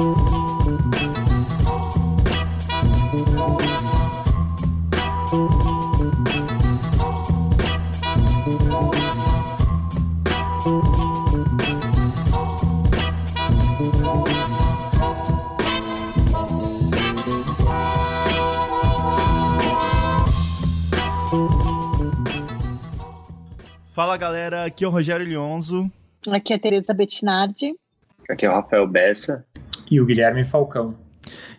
Fala galera, aqui é o Rogério Lionzo. Aqui é a Tereza Bettinardi. Aqui é o Rafael Bessa. E o Guilherme Falcão.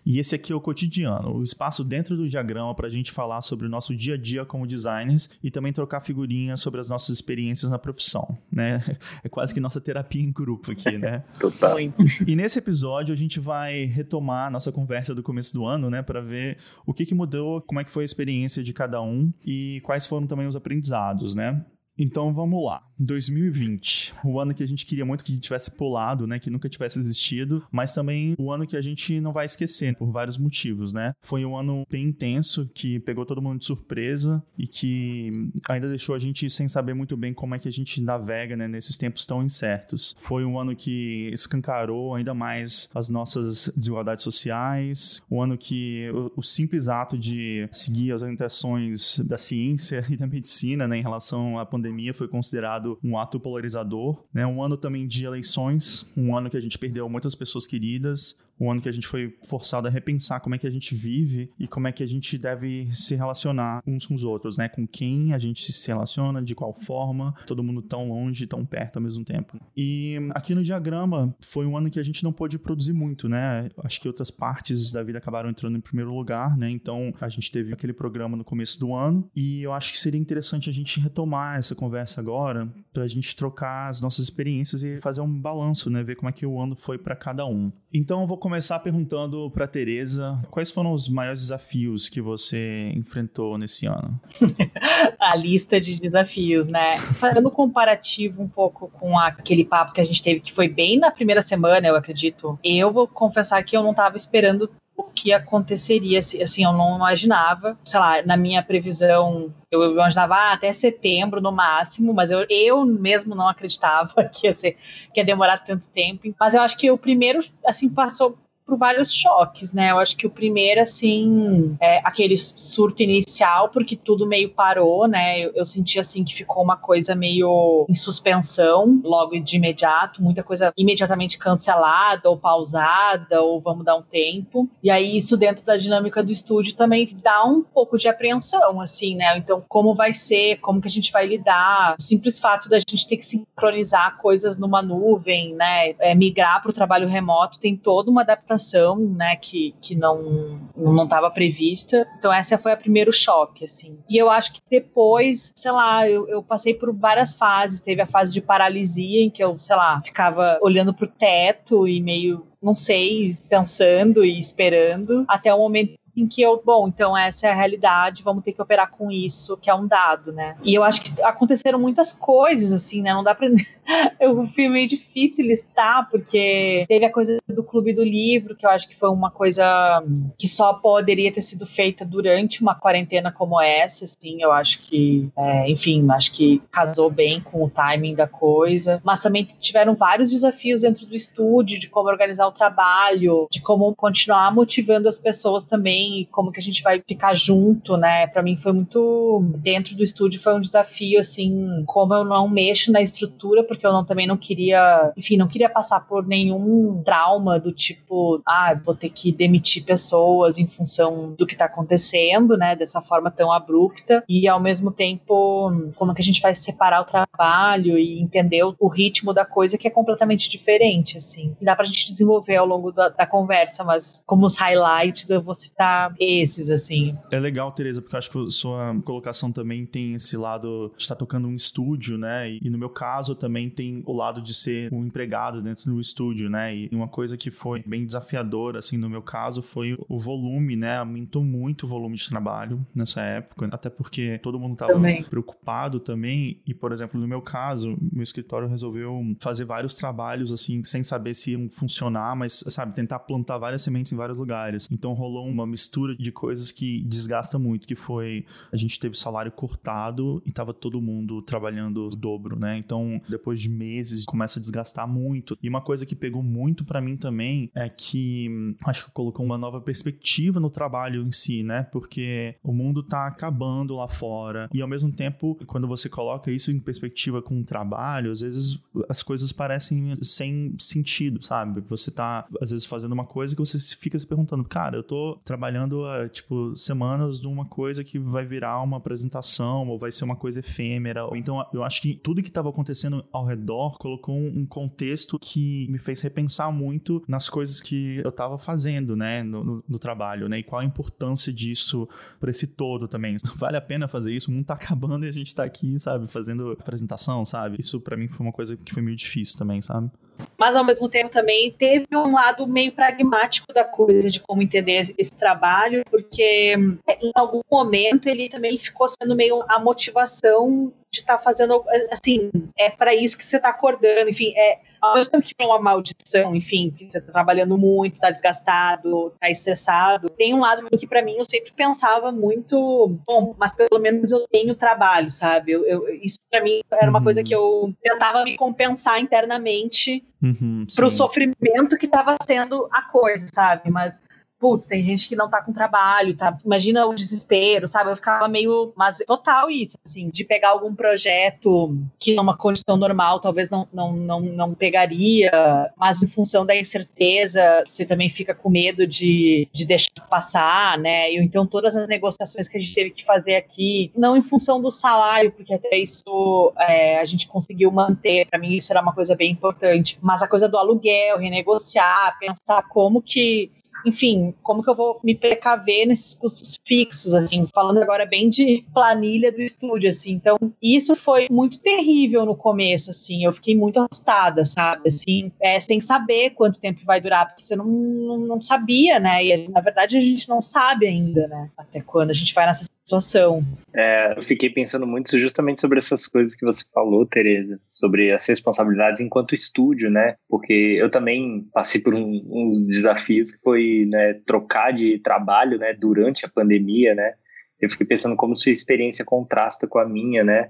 E esse aqui é o Cotidiano, o espaço dentro do diagrama para a gente falar sobre o nosso dia a dia como designers e também trocar figurinhas sobre as nossas experiências na profissão, né? É quase que nossa terapia em grupo aqui, né? Total. E nesse episódio a gente vai retomar a nossa conversa do começo do ano, né? Para ver o que, que mudou, como é que foi a experiência de cada um e quais foram também os aprendizados, né? Então vamos lá. 2020, o ano que a gente queria muito que tivesse pulado, né, que nunca tivesse existido, mas também o ano que a gente não vai esquecer por vários motivos, né? Foi um ano bem intenso que pegou todo mundo de surpresa e que ainda deixou a gente sem saber muito bem como é que a gente navega, né, nesses tempos tão incertos. Foi um ano que escancarou ainda mais as nossas desigualdades sociais, um ano que o, o simples ato de seguir as orientações da ciência e da medicina, né, em relação à pandemia foi considerado um ato polarizador, né? Um ano também de eleições, um ano que a gente perdeu muitas pessoas queridas, um ano que a gente foi forçado a repensar como é que a gente vive e como é que a gente deve se relacionar uns com os outros, né? Com quem a gente se relaciona, de qual forma, todo mundo tão longe, tão perto ao mesmo tempo. E aqui no diagrama foi um ano que a gente não pôde produzir muito, né? Acho que outras partes da vida acabaram entrando em primeiro lugar, né? Então a gente teve aquele programa no começo do ano e eu acho que seria interessante a gente retomar essa conversa agora para a gente trocar as nossas experiências e fazer um balanço, né? Ver como é que o ano foi para cada um. Então eu vou começar perguntando para Teresa, quais foram os maiores desafios que você enfrentou nesse ano? a lista de desafios, né? Fazendo um comparativo um pouco com aquele papo que a gente teve que foi bem na primeira semana, eu acredito. Eu vou confessar que eu não estava esperando o que aconteceria, assim, eu não imaginava, sei lá, na minha previsão, eu imaginava ah, até setembro no máximo, mas eu, eu mesmo não acreditava que ia, ser, que ia demorar tanto tempo, mas eu acho que o primeiro, assim, passou por vários choques, né? Eu acho que o primeiro, assim, é aquele surto inicial, porque tudo meio parou, né? Eu, eu, senti, assim, que ficou uma coisa meio em suspensão logo de imediato, muita coisa imediatamente cancelada ou pausada, ou vamos dar um tempo. E aí, isso dentro da dinâmica do estúdio também dá um pouco de apreensão, assim, né? Então, como vai ser, como que a gente vai lidar? O simples fato da gente ter que sincronizar coisas numa nuvem, né? É, migrar para o trabalho remoto tem toda uma adaptação né, que, que não não estava prevista. Então essa foi a primeiro choque, assim. E eu acho que depois, sei lá, eu, eu passei por várias fases. Teve a fase de paralisia em que eu, sei lá, ficava olhando pro teto e meio não sei, pensando e esperando, até o momento em que eu, bom, então essa é a realidade, vamos ter que operar com isso, que é um dado, né? E eu acho que aconteceram muitas coisas, assim, né? Não dá pra. eu fui meio difícil listar, porque teve a coisa do Clube do Livro, que eu acho que foi uma coisa que só poderia ter sido feita durante uma quarentena como essa, assim. Eu acho que, é, enfim, acho que casou bem com o timing da coisa. Mas também tiveram vários desafios dentro do estúdio, de como organizar o trabalho, de como continuar motivando as pessoas também também, como que a gente vai ficar junto, né? Para mim foi muito dentro do estúdio foi um desafio assim, como eu não mexo na estrutura porque eu não também não queria, enfim, não queria passar por nenhum trauma do tipo, ah, vou ter que demitir pessoas em função do que tá acontecendo, né, dessa forma tão abrupta e ao mesmo tempo como que a gente vai separar o trabalho e entender o ritmo da coisa que é completamente diferente, assim. E dá pra gente desenvolver ao longo da, da conversa, mas como os highlights eu vou citar esses, assim. É legal, Tereza, porque eu acho que sua colocação também tem esse lado de estar tocando um estúdio, né? E no meu caso também tem o lado de ser um empregado dentro do estúdio, né? E uma coisa que foi bem desafiadora, assim, no meu caso, foi o volume, né? Aumentou muito o volume de trabalho nessa época, até porque todo mundo estava preocupado também. E, por exemplo, no meu caso, meu escritório resolveu fazer vários trabalhos, assim, sem saber se iam funcionar, mas, sabe, tentar plantar várias sementes em vários lugares. Então rolou uma mistura de coisas que desgasta muito, que foi a gente teve salário cortado e tava todo mundo trabalhando o dobro, né? Então, depois de meses, começa a desgastar muito. E uma coisa que pegou muito para mim também é que hum, acho que colocou uma nova perspectiva no trabalho em si, né? Porque o mundo tá acabando lá fora e ao mesmo tempo, quando você coloca isso em perspectiva com o trabalho, às vezes as coisas parecem sem sentido, sabe? Você tá às vezes fazendo uma coisa que você fica se perguntando, cara, eu tô trabalhando há, tipo semanas numa coisa que vai virar uma apresentação ou vai ser uma coisa efêmera. Então, eu acho que tudo que estava acontecendo ao redor colocou um contexto que me fez repensar muito nas coisas que eu estava fazendo, né, no, no, no, trabalho, né, e qual a importância disso para esse todo também. Vale a pena fazer isso? O mundo tá acabando e a gente tá aqui, sabe, fazendo apresentação, sabe? Isso para mim foi uma coisa que foi meio difícil também, sabe? Mas ao mesmo tempo também teve um lado meio pragmático da coisa de como entender esse trabalho, porque em algum momento ele também ficou sendo meio a motivação de estar tá fazendo assim, é para isso que você está acordando, enfim, é ao mesmo tempo que é uma maldição, enfim, que você está trabalhando muito, está desgastado, está estressado, tem um lado que para mim eu sempre pensava muito, bom, mas pelo menos eu tenho trabalho, sabe? Eu, eu isso para mim era uma uhum. coisa que eu tentava me compensar internamente uhum, pro sofrimento que estava sendo a coisa, sabe? Mas putz, tem gente que não tá com trabalho, tá? Imagina o desespero, sabe? Eu ficava meio. Mas total isso, assim, de pegar algum projeto que numa condição normal talvez não, não, não, não pegaria, mas em função da incerteza, você também fica com medo de, de deixar passar, né? E então todas as negociações que a gente teve que fazer aqui, não em função do salário, porque até isso é, a gente conseguiu manter, para mim isso era uma coisa bem importante, mas a coisa do aluguel, renegociar, pensar como que enfim, como que eu vou me precaver nesses custos fixos, assim, falando agora bem de planilha do estúdio, assim. Então, isso foi muito terrível no começo, assim. Eu fiquei muito assustada, sabe? Assim, é, sem saber quanto tempo vai durar, porque você não, não, não sabia, né? E na verdade a gente não sabe ainda, né? Até quando a gente vai nessa situação. É, eu fiquei pensando muito justamente sobre essas coisas que você falou, Tereza, sobre as responsabilidades enquanto estúdio, né? Porque eu também passei por um, um desafios que foi né, trocar de trabalho, né, durante a pandemia, né? Eu fiquei pensando como sua experiência contrasta com a minha, né?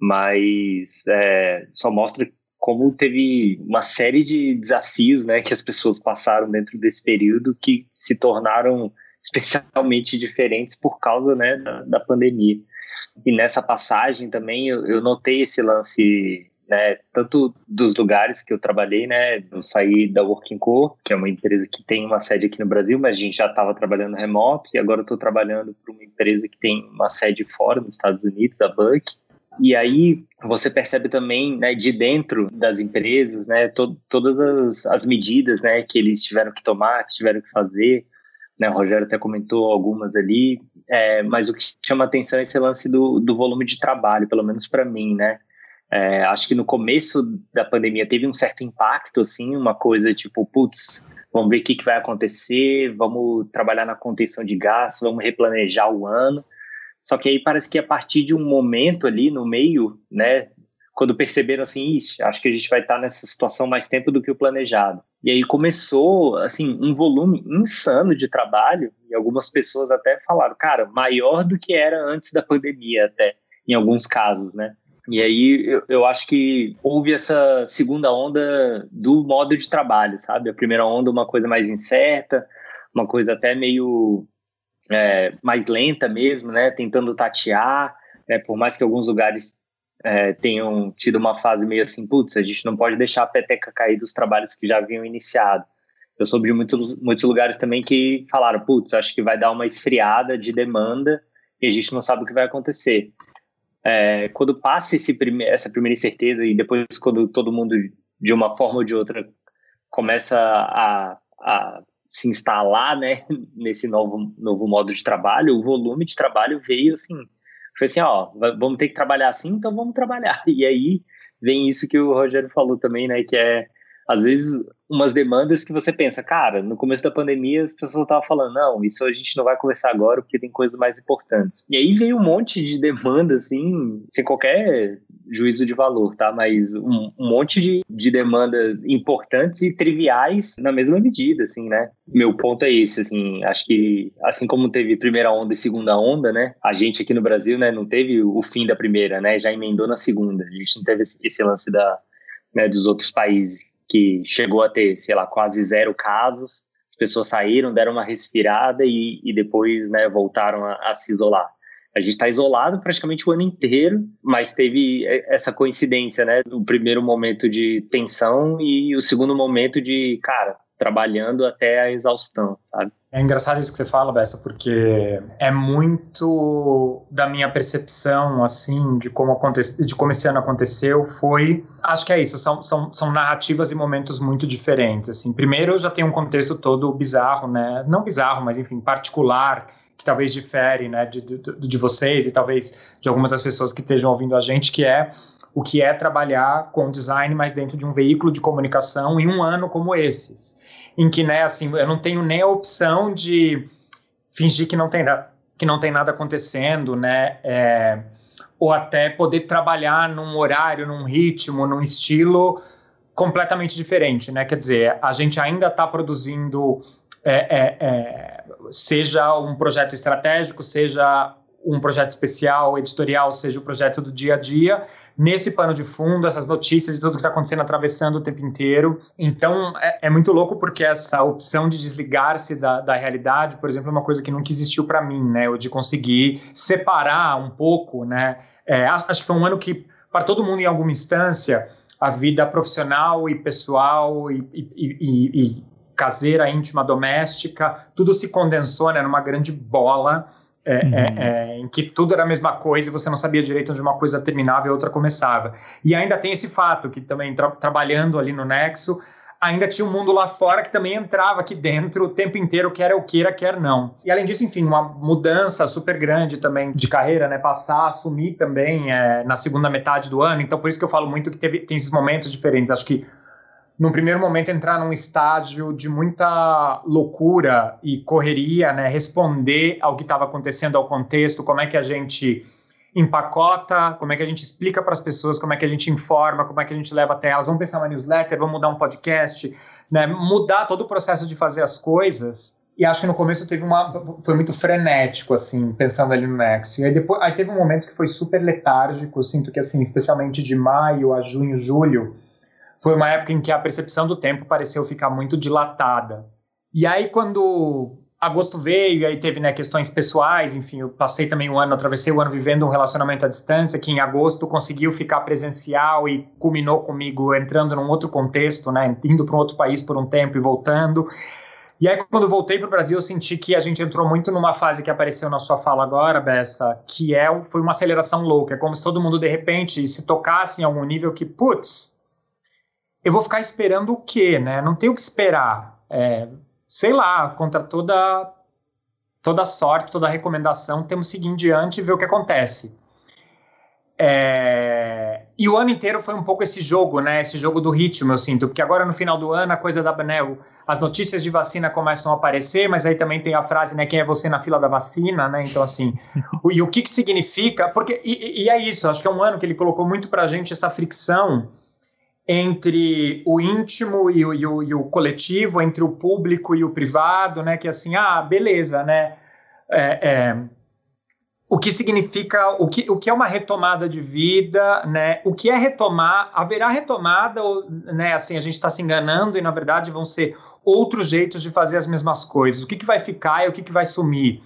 Mas é, só mostra como teve uma série de desafios, né, que as pessoas passaram dentro desse período que se tornaram especialmente diferentes por causa né, da, da pandemia. E nessa passagem também eu, eu notei esse lance né, tanto dos lugares que eu trabalhei, né, eu saí da Working Co, que é uma empresa que tem uma sede aqui no Brasil, mas a gente já estava trabalhando remoto, e agora estou trabalhando para uma empresa que tem uma sede fora, nos Estados Unidos, a Buck, e aí você percebe também, né, de dentro das empresas, né, to todas as, as medidas, né, que eles tiveram que tomar, que tiveram que fazer, né, o Rogério até comentou algumas ali, é, mas o que chama atenção é esse lance do, do volume de trabalho, pelo menos para mim, né? É, acho que no começo da pandemia teve um certo impacto, assim, uma coisa tipo, putz, vamos ver o que, que vai acontecer, vamos trabalhar na contenção de gastos, vamos replanejar o ano. Só que aí parece que a partir de um momento ali no meio, né, quando perceberam assim, Ixi, acho que a gente vai estar nessa situação mais tempo do que o planejado. E aí começou, assim, um volume insano de trabalho, e algumas pessoas até falaram, cara, maior do que era antes da pandemia, até, em alguns casos, né? E aí eu, eu acho que houve essa segunda onda do modo de trabalho, sabe? A primeira onda, uma coisa mais incerta, uma coisa até meio é, mais lenta mesmo, né? Tentando tatear, né? por mais que alguns lugares é, tenham tido uma fase meio assim, putz, a gente não pode deixar a peteca cair dos trabalhos que já haviam iniciado. Eu soube de muitos, muitos lugares também que falaram, putz, acho que vai dar uma esfriada de demanda e a gente não sabe o que vai acontecer. É, quando passa esse prime essa primeira incerteza e depois quando todo mundo, de uma forma ou de outra, começa a, a se instalar né, nesse novo, novo modo de trabalho, o volume de trabalho veio assim, foi assim, ó, vamos ter que trabalhar assim, então vamos trabalhar. E aí vem isso que o Rogério falou também, né, que é às vezes umas demandas que você pensa, cara, no começo da pandemia as pessoas estavam falando, não, isso a gente não vai conversar agora porque tem coisas mais importantes. E aí veio um monte de demanda, assim, sem qualquer juízo de valor, tá? Mas um, um monte de, de demandas importantes e triviais na mesma medida, assim, né? Meu ponto é esse, assim, acho que assim como teve primeira onda e segunda onda, né? A gente aqui no Brasil, né, não teve o fim da primeira, né? Já emendou na segunda. A gente não teve esse lance da, né, dos outros países que chegou a ter, sei lá, quase zero casos. As pessoas saíram, deram uma respirada e, e depois né, voltaram a, a se isolar. A gente está isolado praticamente o ano inteiro, mas teve essa coincidência, né? Do primeiro momento de tensão e o segundo momento de, cara, trabalhando até a exaustão, sabe? É engraçado isso que você fala, Bessa, porque é muito da minha percepção, assim, de como, aconte... de como esse ano aconteceu, foi... Acho que é isso, são, são, são narrativas e momentos muito diferentes, assim. Primeiro, já tem um contexto todo bizarro, né? Não bizarro, mas, enfim, particular, que talvez difere, né, de, de, de vocês e talvez de algumas das pessoas que estejam ouvindo a gente, que é o que é trabalhar com design, mas dentro de um veículo de comunicação em um ano como esses em que, né, assim, eu não tenho nem a opção de fingir que não tem, que não tem nada acontecendo, né, é, ou até poder trabalhar num horário, num ritmo, num estilo completamente diferente, né, quer dizer, a gente ainda está produzindo, é, é, é, seja um projeto estratégico, seja um projeto especial, editorial, seja o projeto do dia a dia, nesse pano de fundo, essas notícias e tudo que está acontecendo atravessando o tempo inteiro. Então, é, é, muito louco porque essa opção de desligar-se da, da realidade, por exemplo, é uma coisa que nunca existiu para mim, né? O de conseguir separar um pouco, né? É, acho, acho que foi um ano que, para todo mundo em alguma instância, a vida profissional e pessoal e, e, e, e caseira, íntima, doméstica, tudo se condensou né, numa grande bola é, é, uhum. é, em que tudo era a mesma coisa e você não sabia direito onde uma coisa terminava e outra começava. E ainda tem esse fato que também tra trabalhando ali no Nexo, ainda tinha um mundo lá fora que também entrava aqui dentro o tempo inteiro, quer eu queira, quer não. E além disso, enfim, uma mudança super grande também de carreira, né? Passar, assumir também é, na segunda metade do ano. Então, por isso que eu falo muito que teve, tem esses momentos diferentes. Acho que num primeiro momento entrar num estágio de muita loucura e correria, né, responder ao que estava acontecendo, ao contexto, como é que a gente empacota, como é que a gente explica para as pessoas, como é que a gente informa, como é que a gente leva até elas, vamos pensar uma newsletter, vamos mudar um podcast, né, mudar todo o processo de fazer as coisas. E acho que no começo teve uma foi muito frenético assim, pensando ali no Nexo. E aí depois aí teve um momento que foi super letárgico, sinto que assim, especialmente de maio a junho, julho, foi uma época em que a percepção do tempo pareceu ficar muito dilatada. E aí, quando agosto veio, e aí teve né, questões pessoais, enfim, eu passei também um ano, atravessei o ano vivendo um relacionamento à distância, que em agosto conseguiu ficar presencial e culminou comigo entrando num outro contexto, né, indo para um outro país por um tempo e voltando. E aí, quando voltei para o Brasil, eu senti que a gente entrou muito numa fase que apareceu na sua fala agora, Bessa, que é, foi uma aceleração louca. É como se todo mundo, de repente, se tocasse em algum nível que, putz, eu vou ficar esperando o quê, né? Não tenho o que esperar. É, sei lá, contra toda toda sorte, toda recomendação, temos que seguir em diante e ver o que acontece. É... E o ano inteiro foi um pouco esse jogo, né? Esse jogo do ritmo, eu sinto, porque agora no final do ano a coisa da né, as notícias de vacina começam a aparecer, mas aí também tem a frase, né? Quem é você na fila da vacina, né? Então assim, o, e o que que significa? Porque e, e, é isso, acho que é um ano que ele colocou muito para gente essa fricção entre o íntimo e o, e, o, e o, coletivo, entre o público e o privado, né? Que assim, ah, beleza, né? É, é, o que significa, o que, o que é uma retomada de vida, né? O que é retomar, haverá retomada, ou, né? Assim, a gente está se enganando e na verdade vão ser outros jeitos de fazer as mesmas coisas. O que, que vai ficar e o que, que vai sumir?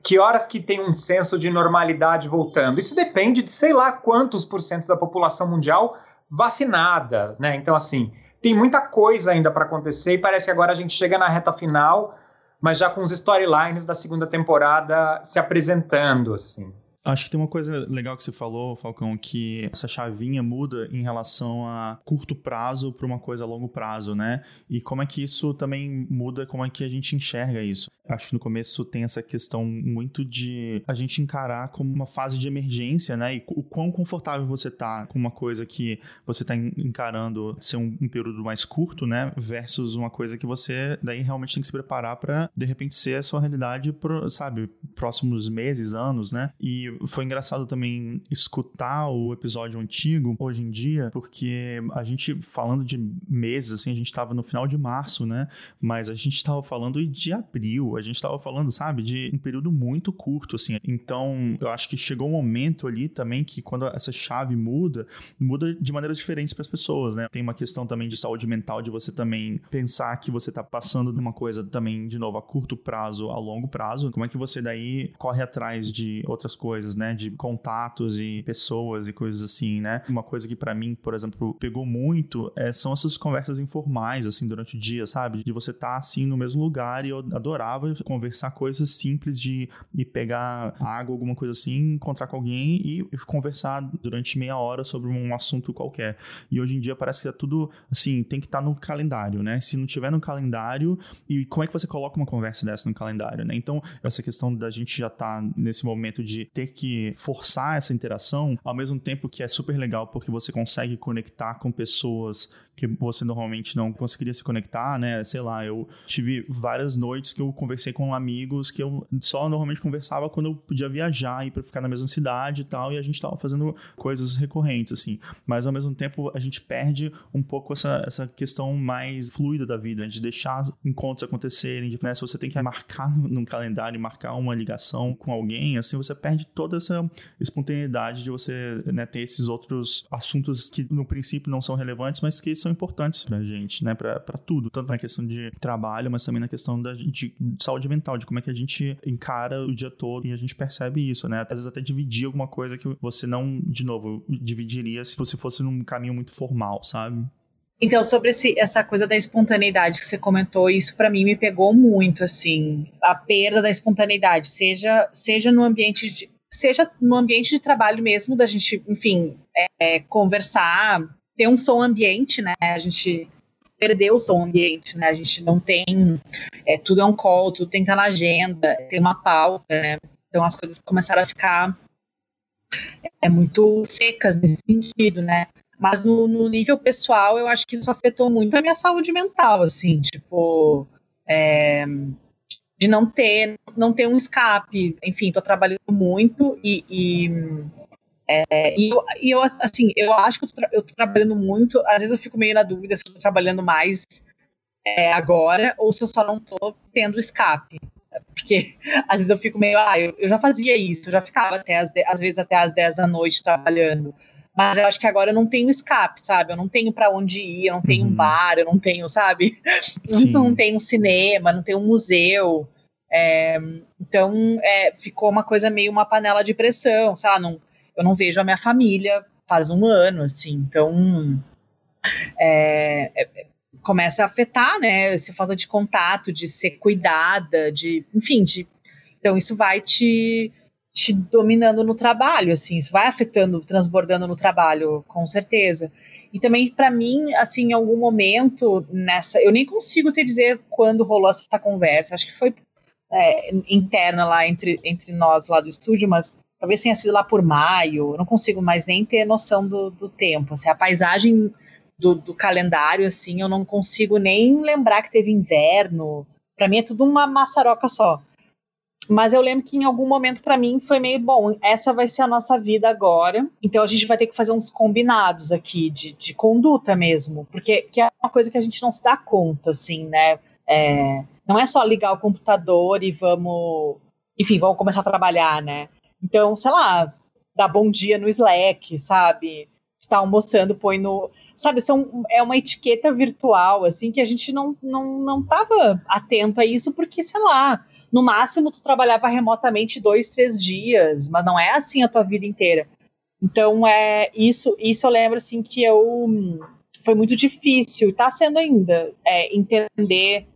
Que horas que tem um senso de normalidade voltando? Isso depende de sei lá quantos por cento da população mundial vacinada, né? Então, assim, tem muita coisa ainda para acontecer e parece que agora a gente chega na reta final, mas já com os storylines da segunda temporada se apresentando, assim. Acho que tem uma coisa legal que você falou, Falcão, que essa chavinha muda em relação a curto prazo para uma coisa a longo prazo, né? E como é que isso também muda, como é que a gente enxerga isso. Acho que no começo tem essa questão muito de a gente encarar como uma fase de emergência, né? E o quão confortável você tá com uma coisa que você tá encarando ser um, um período mais curto, né? Versus uma coisa que você daí realmente tem que se preparar para de repente ser a sua realidade, pro, sabe, próximos meses, anos, né? E foi engraçado também escutar o episódio antigo hoje em dia, porque a gente falando de meses, assim, a gente estava no final de março, né? Mas a gente estava falando de abril, a gente estava falando, sabe, de um período muito curto, assim. Então, eu acho que chegou um momento ali também que quando essa chave muda, muda de maneiras diferentes para as pessoas, né? Tem uma questão também de saúde mental, de você também pensar que você está passando de uma coisa também, de novo, a curto prazo, a longo prazo. Como é que você daí corre atrás de outras coisas? Coisas, né? De contatos e pessoas e coisas assim, né? Uma coisa que para mim, por exemplo, pegou muito é, são essas conversas informais, assim, durante o dia, sabe? De você estar, tá, assim, no mesmo lugar e eu adorava conversar coisas simples de ir pegar água, alguma coisa assim, encontrar com alguém e conversar durante meia hora sobre um assunto qualquer. E hoje em dia parece que é tudo, assim, tem que estar tá no calendário, né? Se não tiver no calendário, e como é que você coloca uma conversa dessa no calendário, né? Então, essa questão da gente já estar tá nesse momento de ter que forçar essa interação, ao mesmo tempo que é super legal porque você consegue conectar com pessoas que você normalmente não conseguiria se conectar, né? Sei lá, eu tive várias noites que eu conversei com amigos que eu só normalmente conversava quando eu podia viajar e para ficar na mesma cidade e tal, e a gente tava fazendo coisas recorrentes assim. Mas ao mesmo tempo a gente perde um pouco essa, essa questão mais fluida da vida, de deixar encontros acontecerem, de, né, se você tem que marcar num calendário, marcar uma ligação com alguém, assim você perde toda essa espontaneidade de você né, ter esses outros assuntos que no princípio não são relevantes, mas que são importantes pra gente, né? Pra, tudo. Tanto na questão de trabalho, mas também na questão da, de, de saúde mental, de como é que a gente encara o dia todo e a gente percebe isso, né? Às vezes até dividir alguma coisa que você não, de novo, dividiria se você fosse num caminho muito formal, sabe? Então, sobre esse, essa coisa da espontaneidade que você comentou, isso para mim me pegou muito, assim, a perda da espontaneidade, seja, seja no ambiente de, seja no ambiente de trabalho mesmo, da gente, enfim, é, conversar ter um som ambiente, né? A gente perdeu o som ambiente, né? A gente não tem, é, tudo é um call, tudo tem que estar na agenda, tem uma pauta, né? Então as coisas começaram a ficar é, muito secas nesse sentido, né? Mas no, no, nível pessoal, eu acho que isso afetou muito a minha saúde mental, assim, tipo, é, de não ter, não ter um escape. Enfim, tô trabalhando muito e, e é, e, eu, e eu, assim, eu acho que eu tô, eu tô, trabalhando muito, às vezes eu fico meio na dúvida se eu tô trabalhando mais é, agora ou se eu só não tô tendo escape. Porque às vezes eu fico meio, ah, eu, eu já fazia isso, eu já ficava até as, às vezes até às 10 da noite trabalhando. Mas eu acho que agora eu não tenho escape, sabe? Eu não tenho para onde ir, eu não tenho uhum. um bar, eu não tenho, sabe? Não, não tenho um cinema, não tenho um museu. É, então, é, ficou uma coisa meio uma panela de pressão, sabe? Não, eu não vejo a minha família faz um ano, assim, então é, é, começa a afetar, né, essa falta de contato, de ser cuidada, de, enfim, de, então isso vai te, te dominando no trabalho, assim, isso vai afetando, transbordando no trabalho, com certeza. E também, para mim, assim, em algum momento nessa. Eu nem consigo te dizer quando rolou essa conversa. Acho que foi é, interna lá entre, entre nós lá do estúdio, mas talvez tenha sido lá por maio, não consigo mais nem ter noção do, do tempo. Assim, a paisagem do, do, calendário, assim, eu não consigo nem lembrar que teve inverno. Para mim é tudo uma maçaroca só. Mas eu lembro que em algum momento para mim foi meio bom. Essa vai ser a nossa vida agora. Então a gente vai ter que fazer uns combinados aqui de, de conduta mesmo, porque que é uma coisa que a gente não se dá conta, assim, né? É, não é só ligar o computador e vamos, enfim, vamos começar a trabalhar, né? Então, sei lá, dá bom dia no Slack, sabe? Está almoçando, põe no. Sabe, são, é uma etiqueta virtual, assim, que a gente não, não, não tava atento a isso, porque, sei lá, no máximo tu trabalhava remotamente dois, três dias, mas não é assim a tua vida inteira. Então, é isso, isso eu lembro, assim, que eu. Foi muito difícil, está sendo ainda, é, entender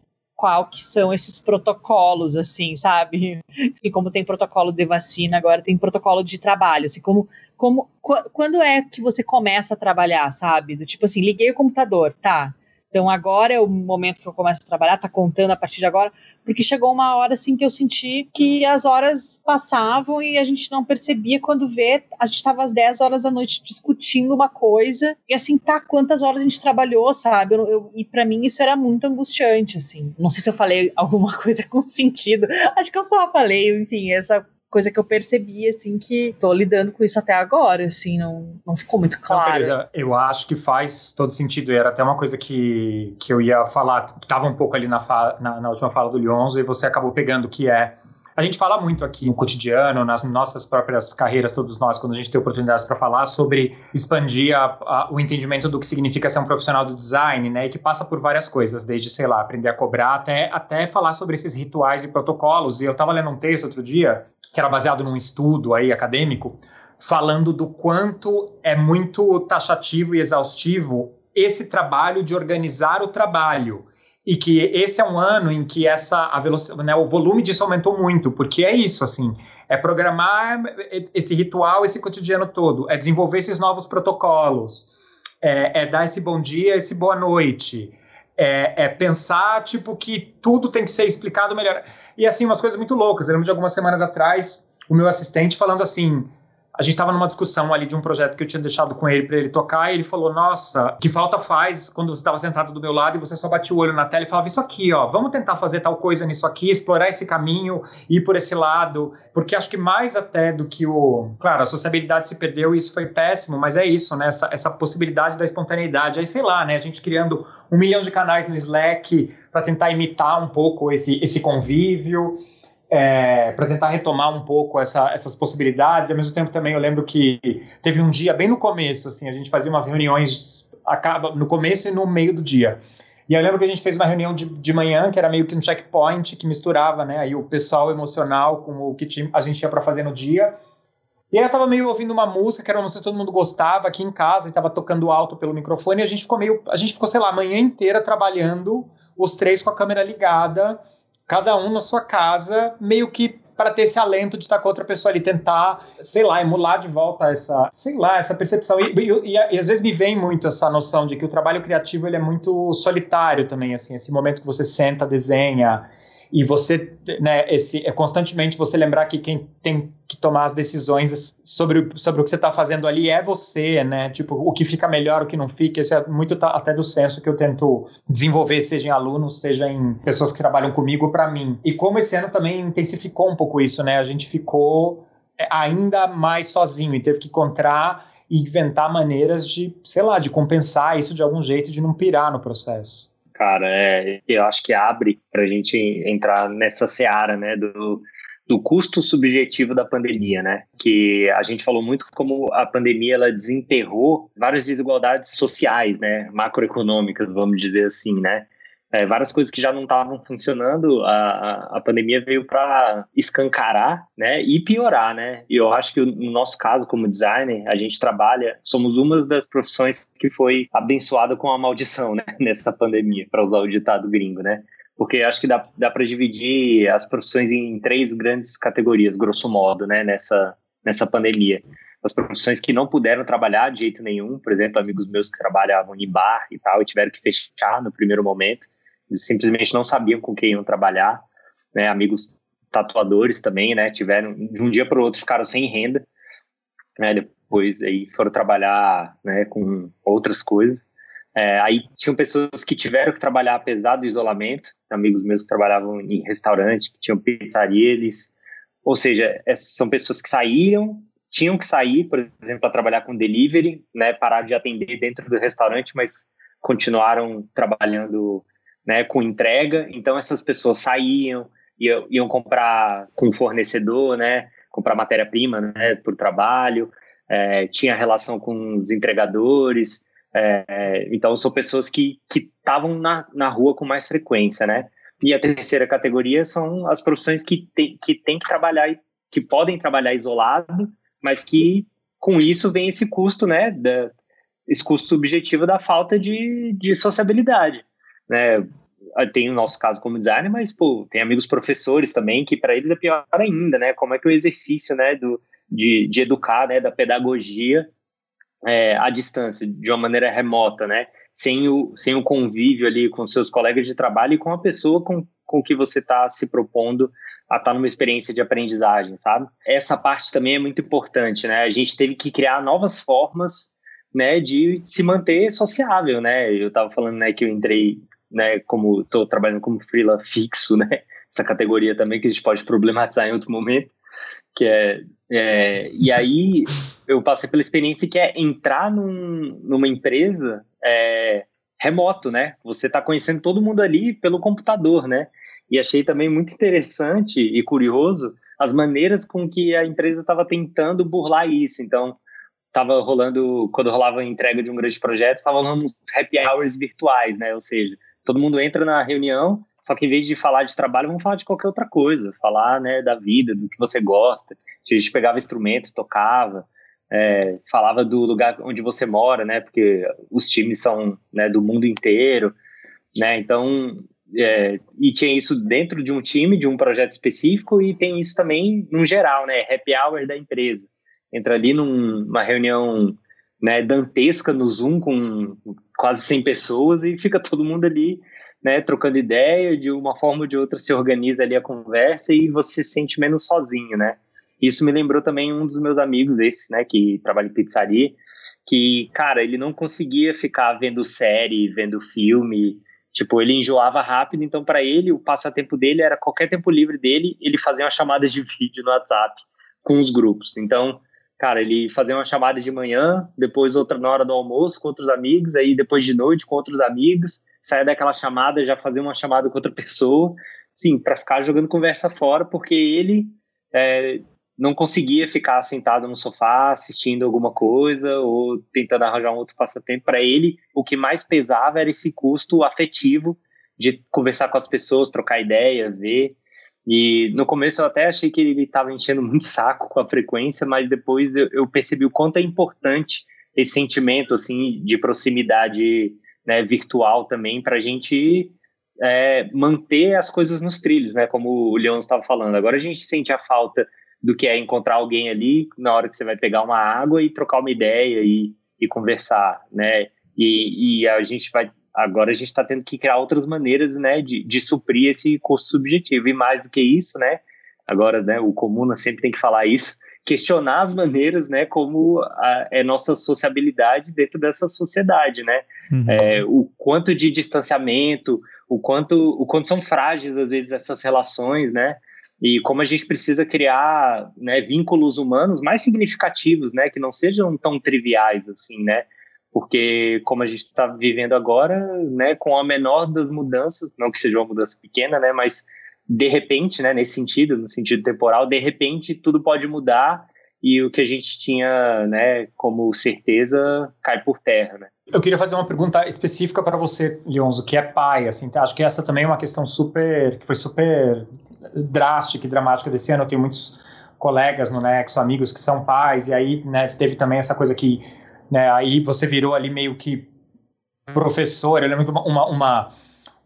qual que são esses protocolos, assim, sabe? Assim, como tem protocolo de vacina, agora tem protocolo de trabalho, assim, como, como quando é que você começa a trabalhar, sabe? Do tipo assim, liguei o computador, tá? Então agora é o momento que eu começo a trabalhar, tá contando a partir de agora, porque chegou uma hora assim que eu senti que as horas passavam e a gente não percebia quando vê, a gente estava às 10 horas da noite discutindo uma coisa e assim, tá, quantas horas a gente trabalhou, sabe? Eu, eu, e para mim isso era muito angustiante, assim. Não sei se eu falei alguma coisa com sentido. Acho que eu só falei, enfim, essa coisa que eu percebi, assim, que tô lidando com isso até agora, assim, não, não ficou muito claro. Não, Teresa, eu acho que faz todo sentido, era até uma coisa que, que eu ia falar, que tava um pouco ali na, na, na última fala do Lyonzo, e você acabou pegando, que é a gente fala muito aqui no cotidiano, nas nossas próprias carreiras, todos nós, quando a gente tem oportunidades para falar sobre expandir a, a, o entendimento do que significa ser um profissional do design, né? E que passa por várias coisas, desde, sei lá, aprender a cobrar até, até falar sobre esses rituais e protocolos. E eu estava lendo um texto outro dia, que era baseado num estudo aí acadêmico, falando do quanto é muito taxativo e exaustivo esse trabalho de organizar o trabalho e que esse é um ano em que essa a velocidade, né, o volume disso aumentou muito, porque é isso assim, é programar esse ritual, esse cotidiano todo, é desenvolver esses novos protocolos, é, é dar esse bom dia, esse boa noite, é, é, pensar tipo que tudo tem que ser explicado melhor e assim umas coisas muito loucas. Eu lembro de algumas semanas atrás o meu assistente falando assim a gente estava numa discussão ali de um projeto que eu tinha deixado com ele para ele tocar, e ele falou: Nossa, que falta faz quando você estava sentado do meu lado e você só batia o olho na tela e falava: Isso aqui, ó, vamos tentar fazer tal coisa nisso aqui, explorar esse caminho, ir por esse lado, porque acho que mais até do que o. Claro, a sociabilidade se perdeu e isso foi péssimo, mas é isso, né? Essa, essa possibilidade da espontaneidade. Aí, sei lá, né? A gente criando um milhão de canais no Slack para tentar imitar um pouco esse, esse convívio é, para tentar retomar um pouco essa, essas possibilidades. Ao mesmo tempo, também eu lembro que teve um dia bem no começo, assim, a gente fazia umas reuniões acaba no começo e no meio do dia. E eu lembro que a gente fez uma reunião de, de manhã, que era meio que um checkpoint, que misturava, né, aí o pessoal emocional com o que a gente tinha para fazer no dia. E aí eu tava meio ouvindo uma música, que era uma música que todo mundo gostava aqui em casa, e tava tocando alto pelo microfone, e a gente ficou meio, a gente ficou, sei lá, a manhã inteira trabalhando, os três com a câmera ligada, cada um na sua casa, meio que para ter esse alento de estar com outra pessoa ali, tentar, sei lá, emular de volta essa, sei lá, essa percepção. E, e, e, às vezes me vem muito essa noção de que o trabalho criativo ele é muito solitário também, assim, esse momento que você senta, desenha, e você, né, esse, é constantemente você lembrar que quem tem que tomar as decisões sobre, sobre o que você está fazendo ali é você, né, tipo, o que fica melhor, o que não fica, esse é muito até do senso que eu tento desenvolver, seja em alunos, seja em pessoas que trabalham comigo, para mim. E como esse ano também intensificou um pouco isso, né, a gente ficou é, ainda mais sozinho e teve que encontrar e inventar maneiras de, sei lá, de compensar isso de algum jeito, de não pirar no processo cara. É, eu acho que abre para a gente entrar nessa seara, né, do, do custo subjetivo da pandemia, né? Que a gente falou muito como a pandemia ela desenterrou várias desigualdades sociais, né, macroeconômicas, vamos dizer assim, né? É, várias coisas que já não estavam funcionando, a, a pandemia veio para escancarar, né, e piorar, né? E eu acho que no nosso caso como designer, a gente trabalha, somos uma das profissões que foi abençoada com a maldição, né, nessa pandemia, para usar o ditado gringo, né? Porque acho que dá, dá para dividir as profissões em três grandes categorias, grosso modo, né, nessa, nessa pandemia as profissões que não puderam trabalhar de jeito nenhum, por exemplo, amigos meus que trabalhavam em bar e tal, e tiveram que fechar no primeiro momento, simplesmente não sabiam com quem iam trabalhar, né? Amigos tatuadores também, né? Tiveram de um dia para o outro ficaram sem renda, né? Depois aí foram trabalhar, né? Com outras coisas. É, aí tinham pessoas que tiveram que trabalhar apesar do isolamento, amigos meus que trabalhavam em restaurante, que tinham pizzaria, eles, ou seja, são pessoas que saíram, tinham que sair, por exemplo, para trabalhar com delivery, né? Parar de atender dentro do restaurante, mas continuaram trabalhando né, com entrega. Então essas pessoas saíam, iam, iam comprar com fornecedor, né, comprar matéria-prima, né, por trabalho. É, tinha relação com os entregadores. É, então são pessoas que estavam na, na rua com mais frequência, né? E a terceira categoria são as profissões que tem que, tem que trabalhar, que podem trabalhar isolado, mas que com isso vem esse custo, né? Da, esse custo subjetivo da falta de, de sociabilidade né? tem o nosso caso como designer, mas, pô, tem amigos professores também, que para eles é pior ainda, né? Como é que o exercício, né, do, de, de educar, né, da pedagogia é, à distância, de uma maneira remota, né? Sem o, sem o convívio ali com seus colegas de trabalho e com a pessoa com, com que você está se propondo a estar tá numa experiência de aprendizagem, sabe? Essa parte também é muito importante, né? A gente teve que criar novas formas, né, de se manter sociável, né? Eu estava falando, né, que eu entrei, né, como estou trabalhando como freela fixo, né? Essa categoria também que a gente pode problematizar em outro momento, que é, é e aí eu passei pela experiência que é entrar num, numa empresa é, remoto, né? Você está conhecendo todo mundo ali pelo computador, né? E achei também muito interessante e curioso as maneiras com que a empresa estava tentando burlar isso. Então, estava rolando, quando rolava a entrega de um grande projeto, estava rolando uns happy hours virtuais, né? Ou seja, todo mundo entra na reunião, só que em vez de falar de trabalho, vamos falar de qualquer outra coisa, falar né, da vida, do que você gosta. A gente pegava instrumentos, tocava, é, falava do lugar onde você mora, né? Porque os times são né, do mundo inteiro, né? Então, é, e tinha isso dentro de um time, de um projeto específico, e tem isso também no geral, né? Happy hour da empresa. Entra ali numa reunião né, dantesca no Zoom com quase 100 pessoas e fica todo mundo ali né, trocando ideia, de uma forma ou de outra se organiza ali a conversa e você se sente menos sozinho, né? Isso me lembrou também um dos meus amigos, esse, né, que trabalha em pizzaria, que, cara, ele não conseguia ficar vendo série, vendo filme, tipo, ele enjoava rápido, então para ele o passatempo dele era qualquer tempo livre dele, ele fazia uma chamada de vídeo no WhatsApp com os grupos. Então, cara, ele fazia uma chamada de manhã, depois outra na hora do almoço com outros amigos, aí depois de noite com outros amigos, saia daquela chamada já fazia uma chamada com outra pessoa, sim, para ficar jogando conversa fora, porque ele é, não conseguia ficar sentado no sofá assistindo alguma coisa ou tentando arranjar um outro passatempo. Para ele, o que mais pesava era esse custo afetivo de conversar com as pessoas, trocar ideia, ver. E no começo eu até achei que ele estava enchendo muito saco com a frequência, mas depois eu, eu percebi o quanto é importante esse sentimento assim de proximidade né, virtual também para a gente é, manter as coisas nos trilhos, né? Como o Leon estava falando. Agora a gente sente a falta do que é encontrar alguém ali na hora que você vai pegar uma água e trocar uma ideia e, e conversar, né? E, e a gente vai agora a gente está tendo que criar outras maneiras, né, de, de suprir esse custo subjetivo e mais do que isso, né? Agora, né, o Comuna sempre tem que falar isso, questionar as maneiras, né, como a, é nossa sociabilidade dentro dessa sociedade, né? Uhum. É, o quanto de distanciamento, o quanto, o quanto são frágeis às vezes essas relações, né? e como a gente precisa criar né, vínculos humanos mais significativos, né, que não sejam tão triviais assim, né, porque como a gente está vivendo agora, né, com a menor das mudanças, não que seja uma mudança pequena, né, mas de repente, né, nesse sentido, no sentido temporal, de repente tudo pode mudar e o que a gente tinha, né, como certeza cai por terra, né. Eu queria fazer uma pergunta específica para você, Leonzo, que é pai, assim, tá? acho que essa também é uma questão super, que foi super drástica e dramática desse ano. Eu tenho muitos colegas no Nexo, amigos que são pais, e aí né, teve também essa coisa que né, aí você virou ali meio que professor. Eu lembro que uma, uma,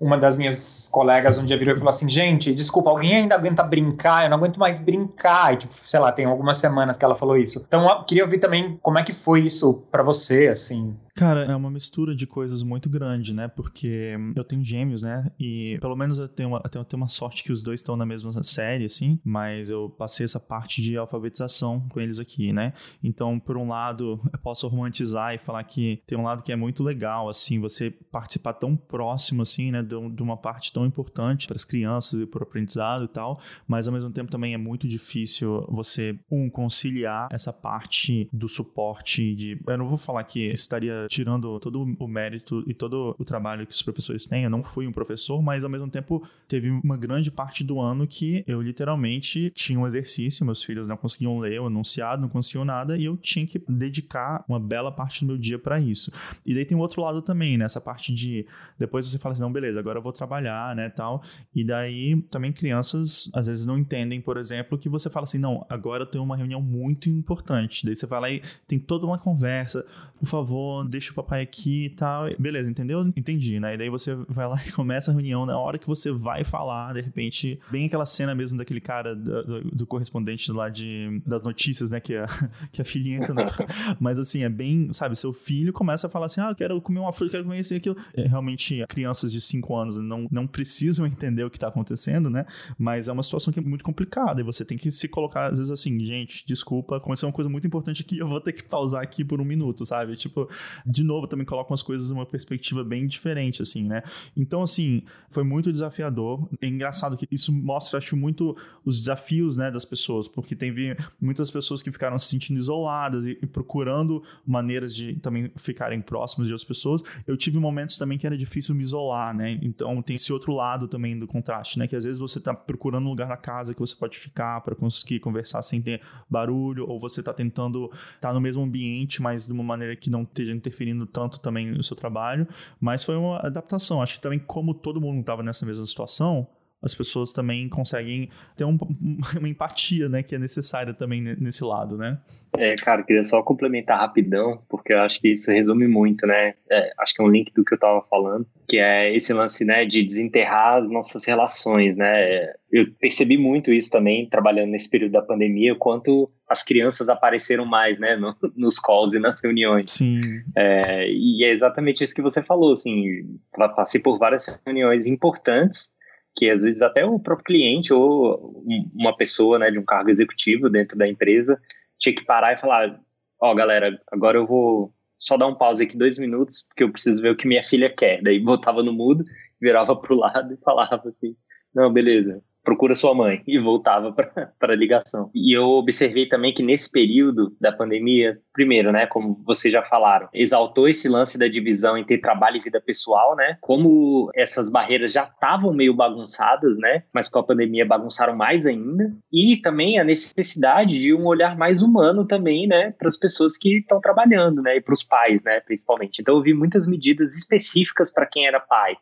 uma das minhas colegas um dia virou e falou assim: gente, desculpa, alguém ainda aguenta brincar? Eu não aguento mais brincar. E, tipo, sei lá, tem algumas semanas que ela falou isso. Então, eu queria ouvir também como é que foi isso para você, assim. Cara, é uma mistura de coisas muito grande, né? Porque eu tenho gêmeos, né? E pelo menos eu tenho uma, eu tenho uma sorte que os dois estão na mesma série, assim. Mas eu passei essa parte de alfabetização com eles aqui, né? Então, por um lado, eu posso romantizar e falar que tem um lado que é muito legal, assim, você participar tão próximo, assim, né? De, de uma parte tão importante para as crianças e para o aprendizado e tal. Mas ao mesmo tempo também é muito difícil você, um, conciliar essa parte do suporte de. Eu não vou falar que estaria tirando todo o mérito e todo o trabalho que os professores têm. Eu não fui um professor, mas ao mesmo tempo teve uma grande parte do ano que eu literalmente tinha um exercício, meus filhos não conseguiam ler o enunciado, não conseguiam nada, e eu tinha que dedicar uma bela parte do meu dia para isso. E daí tem o outro lado também, nessa né? parte de depois você fala assim, não, beleza, agora eu vou trabalhar, né, tal. E daí também crianças às vezes não entendem, por exemplo, que você fala assim, não, agora eu tenho uma reunião muito importante. Daí você vai lá e tem toda uma conversa, por favor, deixa o papai aqui e tal. Beleza, entendeu? Entendi, né? E daí você vai lá e começa a reunião. Na hora que você vai falar, de repente, bem aquela cena mesmo daquele cara do, do, do correspondente lá de, das notícias, né? Que a, que a filhinha entra. No... Mas assim, é bem, sabe? Seu filho começa a falar assim: ah, eu quero comer uma fruta, quero comer isso e aquilo. É, realmente, crianças de 5 anos não, não precisam entender o que tá acontecendo, né? Mas é uma situação que é muito complicada e você tem que se colocar, às vezes, assim, gente, desculpa, aconteceu uma coisa muito importante aqui, eu vou ter que pausar aqui por um minuto, sabe? Tipo, de novo, também coloca umas coisas numa perspectiva bem diferente, assim, né? Então, assim, foi muito desafiador. É engraçado que isso mostra, acho, muito os desafios, né, das pessoas, porque tem muitas pessoas que ficaram se sentindo isoladas e, e procurando maneiras de também ficarem próximos de outras pessoas. Eu tive momentos também que era difícil me isolar, né? Então, tem esse outro lado também do contraste, né? Que às vezes você tá procurando um lugar na casa que você pode ficar para conseguir conversar sem ter barulho, ou você tá tentando estar tá no mesmo ambiente, mas de uma maneira que não esteja interferindo tanto também no seu trabalho. Mas foi uma adaptação. Acho que também, como todo mundo estava nessa mesma situação, as pessoas também conseguem ter um, uma empatia, né, que é necessária também nesse lado, né? É, cara, queria só complementar rapidão, porque eu acho que isso resume muito, né? É, acho que é um link do que eu tava falando, que é esse lance, né, de desenterrar as nossas relações, né? Eu percebi muito isso também, trabalhando nesse período da pandemia, o quanto as crianças apareceram mais, né, no, nos calls e nas reuniões. Sim. É, e é exatamente isso que você falou, assim, passei por várias reuniões importantes, que às vezes até o próprio cliente ou uma pessoa, né, de um cargo executivo dentro da empresa tinha que parar e falar: Ó, oh, galera, agora eu vou só dar um pause aqui dois minutos, porque eu preciso ver o que minha filha quer. Daí botava no mudo, virava pro lado e falava assim: Não, beleza, procura sua mãe e voltava para a ligação. E eu observei também que nesse período da pandemia, primeiro, né, como vocês já falaram, exaltou esse lance da divisão entre trabalho e vida pessoal, né? Como essas barreiras já estavam meio bagunçadas, né? Mas com a pandemia bagunçaram mais ainda. E também a necessidade de um olhar mais humano também, né, para as pessoas que estão trabalhando, né, e para os pais, né, principalmente. Então eu vi muitas medidas específicas para quem era pai.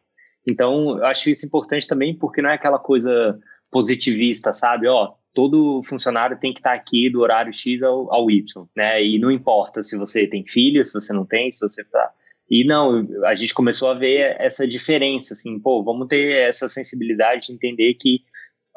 Então, eu acho isso importante também, porque não é aquela coisa positivista, sabe? Ó, todo funcionário tem que estar aqui do horário X ao, ao Y, né? E não importa se você tem filho, se você não tem, se você tá. E não, a gente começou a ver essa diferença, assim, pô, vamos ter essa sensibilidade de entender que,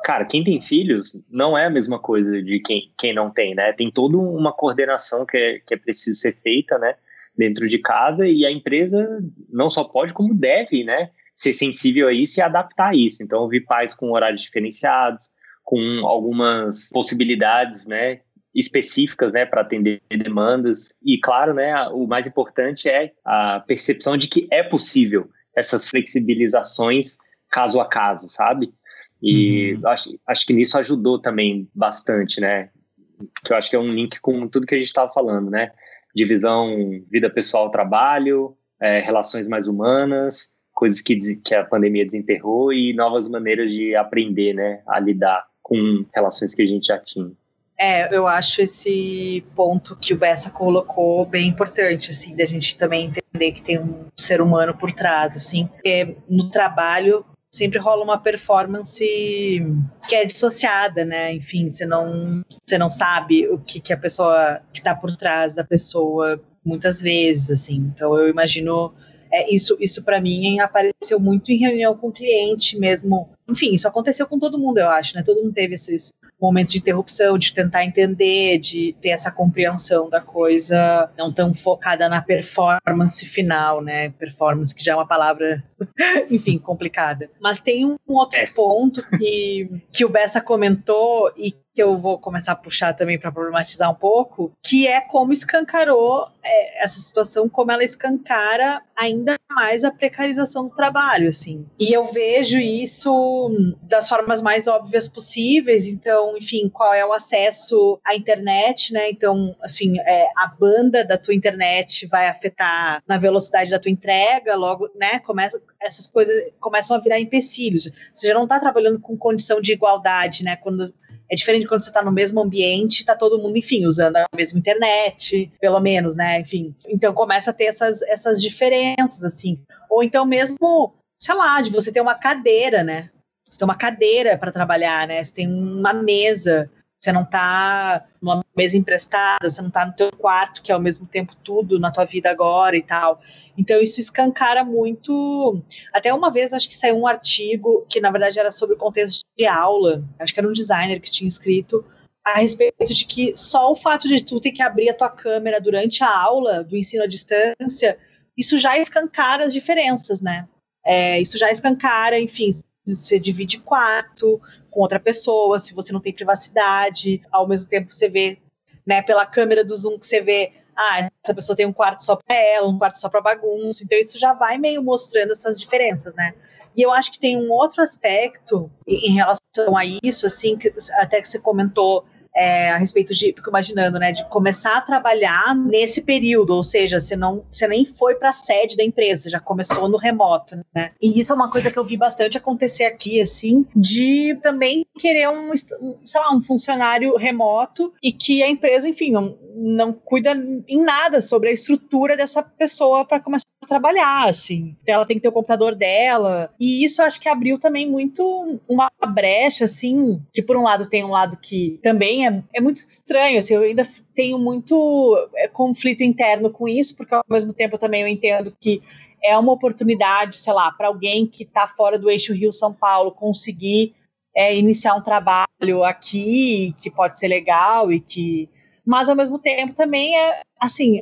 cara, quem tem filhos não é a mesma coisa de quem, quem não tem, né? Tem toda uma coordenação que é, que é preciso ser feita, né? Dentro de casa e a empresa não só pode, como deve, né? Ser sensível a isso e adaptar a isso. Então, eu vi pais com horários diferenciados, com algumas possibilidades, né, específicas, né, para atender demandas. E, claro, né, o mais importante é a percepção de que é possível essas flexibilizações caso a caso, sabe? E uhum. acho, acho que nisso ajudou também bastante, né? Que eu acho que é um link com tudo que a gente estava falando, né? Divisão vida pessoal, trabalho, é, relações mais humanas, coisas que, que a pandemia desenterrou e novas maneiras de aprender, né, a lidar com relações que a gente já tinha. É, eu acho esse ponto que o Bessa colocou bem importante, assim, da gente também entender que tem um ser humano por trás, assim. Porque no trabalho sempre rola uma performance que é dissociada, né? Enfim, você não, você não sabe o que, que a pessoa que está por trás da pessoa muitas vezes, assim. Então eu imagino é, isso, isso para mim apareceu muito em reunião com o cliente mesmo. Enfim, isso aconteceu com todo mundo, eu acho, né? Todo mundo teve esses momentos de interrupção, de tentar entender, de ter essa compreensão da coisa, não tão focada na performance final, né? Performance, que já é uma palavra, enfim, complicada. Mas tem um outro é. ponto que, que o Bessa comentou e que eu vou começar a puxar também para problematizar um pouco, que é como escancarou é, essa situação, como ela escancara ainda mais a precarização do trabalho, assim. E eu vejo isso das formas mais óbvias possíveis, então, enfim, qual é o acesso à internet, né? Então, assim, é, a banda da tua internet vai afetar na velocidade da tua entrega, logo, né? Começa, essas coisas começam a virar empecilhos. Você já não está trabalhando com condição de igualdade, né? Quando é diferente quando você está no mesmo ambiente, está todo mundo, enfim, usando a mesma internet, pelo menos, né? Enfim. Então começa a ter essas, essas diferenças, assim. Ou então mesmo, sei lá, de você ter uma cadeira, né? Você tem uma cadeira para trabalhar, né? Você tem uma mesa. Você não está numa mesa emprestada, você não está no teu quarto, que é ao mesmo tempo tudo na tua vida agora e tal. Então isso escancara muito. Até uma vez acho que saiu um artigo que na verdade era sobre o contexto de aula. Acho que era um designer que tinha escrito a respeito de que só o fato de tu ter que abrir a tua câmera durante a aula do ensino à distância, isso já escancara as diferenças, né? É, isso já escancara, enfim, você divide quarto com outra pessoa, se você não tem privacidade, ao mesmo tempo você vê, né, pela câmera do Zoom que você vê, ah, essa pessoa tem um quarto só para ela, um quarto só para bagunça, então isso já vai meio mostrando essas diferenças, né? E eu acho que tem um outro aspecto em relação a isso, assim, que até que você comentou é, a respeito de, fico imaginando, né, de começar a trabalhar nesse período, ou seja, você não, você nem foi para a sede da empresa, já começou no remoto, né? E isso é uma coisa que eu vi bastante acontecer aqui, assim, de também querer um, sei lá, um funcionário remoto e que a empresa, enfim, não, não cuida em nada sobre a estrutura dessa pessoa para começar trabalhar, assim. Ela tem que ter o computador dela. E isso acho que abriu também muito uma brecha, assim, que por um lado tem um lado que também é, é muito estranho, assim, eu ainda tenho muito é, conflito interno com isso, porque ao mesmo tempo também eu entendo que é uma oportunidade, sei lá, para alguém que está fora do eixo Rio-São Paulo conseguir é, iniciar um trabalho aqui, que pode ser legal e que. Mas ao mesmo tempo também é assim,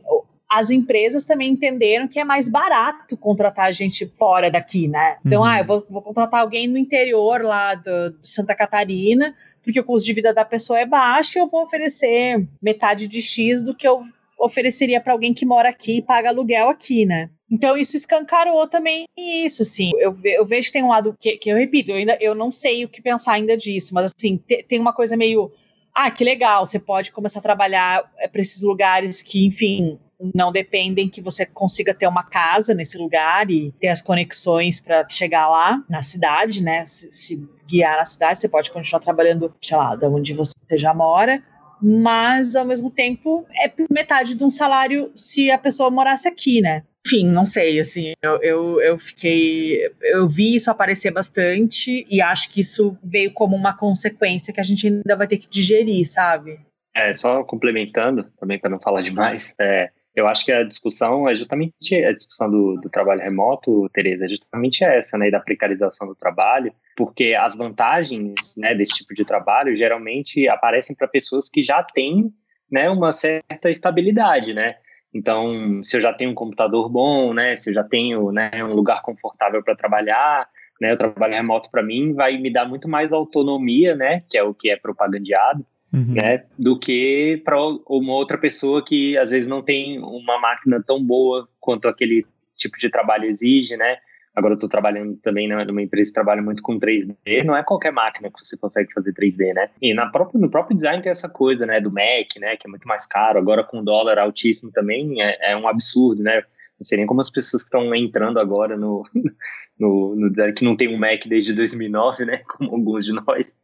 as empresas também entenderam que é mais barato contratar gente fora daqui, né? Então, uhum. ah, eu vou, vou, contratar alguém no interior lá do, de Santa Catarina porque o custo de vida da pessoa é baixo, eu vou oferecer metade de X do que eu ofereceria para alguém que mora aqui e paga aluguel aqui, né? Então isso escancarou também isso, assim. Eu, eu vejo que tem um lado que, que eu repito, eu ainda eu não sei o que pensar ainda disso, mas assim, te, tem uma coisa meio ah, que legal, você pode começar a trabalhar é, para esses lugares que, enfim, não dependem que você consiga ter uma casa nesse lugar e ter as conexões para chegar lá na cidade, né? Se, se, guiar na cidade, você pode continuar trabalhando, sei lá, da onde você já mora, mas ao mesmo tempo é metade de um salário se a pessoa morasse aqui, né? Enfim, não sei, assim, eu, eu, eu fiquei. Eu vi isso aparecer bastante e acho que isso veio como uma consequência que a gente ainda vai ter que digerir, sabe? É, só complementando, também para não falar demais, é, eu acho que a discussão é justamente a discussão do, do trabalho remoto, Tereza, é justamente essa, né, da precarização do trabalho, porque as vantagens, né, desse tipo de trabalho geralmente aparecem para pessoas que já têm, né, uma certa estabilidade, né? Então, se eu já tenho um computador bom, né, se eu já tenho, né, um lugar confortável para trabalhar, né, o trabalho remoto para mim vai me dar muito mais autonomia, né, que é o que é propagandeado, uhum. né? Do que para uma outra pessoa que às vezes não tem uma máquina tão boa quanto aquele tipo de trabalho exige, né? Agora eu estou trabalhando também numa empresa que trabalha muito com 3D, não é qualquer máquina que você consegue fazer 3D, né? E na própria, no próprio design tem essa coisa, né, do Mac, né, que é muito mais caro, agora com dólar altíssimo também é, é um absurdo, né? Não sei nem como as pessoas que estão entrando agora no, no, no, que não tem um Mac desde 2009, né, como alguns de nós,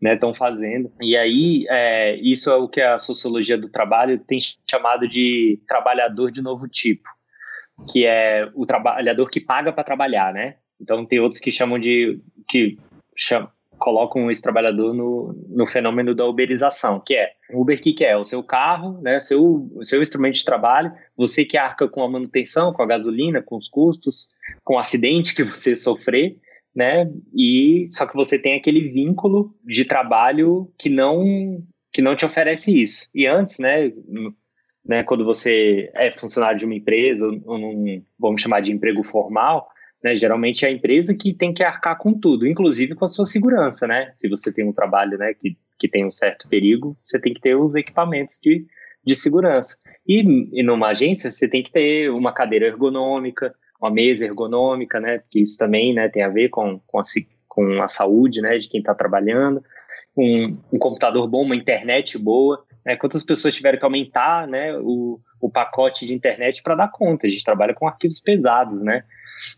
né, estão fazendo. E aí, é, isso é o que a sociologia do trabalho tem chamado de trabalhador de novo tipo, que é o trabalhador que paga para trabalhar, né? Então tem outros que chamam de que chamam, colocam esse trabalhador no, no fenômeno da uberização, que é Uber que, que é o seu carro, né, seu, seu instrumento de trabalho, você que arca com a manutenção, com a gasolina, com os custos, com o acidente que você sofrer, né, e só que você tem aquele vínculo de trabalho que não que não te oferece isso. E antes, né, né, quando você é funcionário de uma empresa vamos chamar de emprego formal, né? Geralmente é a empresa que tem que arcar com tudo, inclusive com a sua segurança, né? Se você tem um trabalho né, que, que tem um certo perigo, você tem que ter os equipamentos de, de segurança. E, e numa agência, você tem que ter uma cadeira ergonômica, uma mesa ergonômica, né? Porque isso também né, tem a ver com, com, a, com a saúde né, de quem está trabalhando. Um, um, computador bom, uma internet boa. Né? Quantas pessoas tiveram que aumentar né, o, o pacote de internet para dar conta? A gente trabalha com arquivos pesados, né?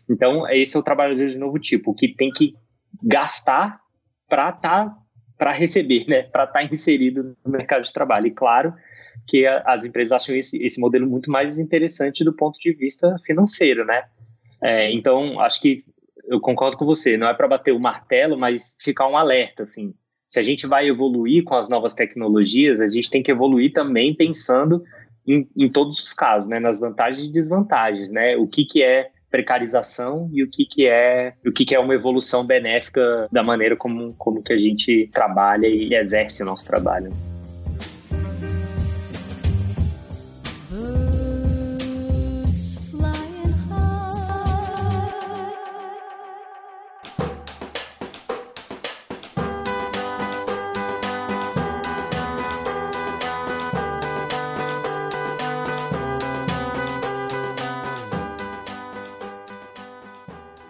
Então, esse é o trabalhador de novo tipo, que tem que gastar para tá, para receber, né? Para estar tá inserido no mercado de trabalho. E claro que a, as empresas acham esse, esse modelo muito mais interessante do ponto de vista financeiro, né? É, então, acho que eu concordo com você, não é para bater o martelo, mas ficar um alerta, assim. Se a gente vai evoluir com as novas tecnologias, a gente tem que evoluir também pensando em, em todos os casos, né, nas vantagens e desvantagens, né, o que, que é precarização e o que, que é o que, que é uma evolução benéfica da maneira como, como que a gente trabalha e exerce o nosso trabalho.